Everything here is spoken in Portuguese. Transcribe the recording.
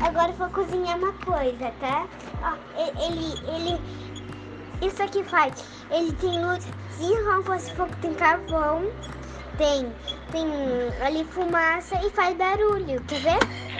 Agora eu vou cozinhar uma coisa, tá? Ó, ele, ele, isso aqui faz, ele tem luz, se como fosse fogo, tem carvão, tem, tem ali fumaça e faz barulho, quer ver?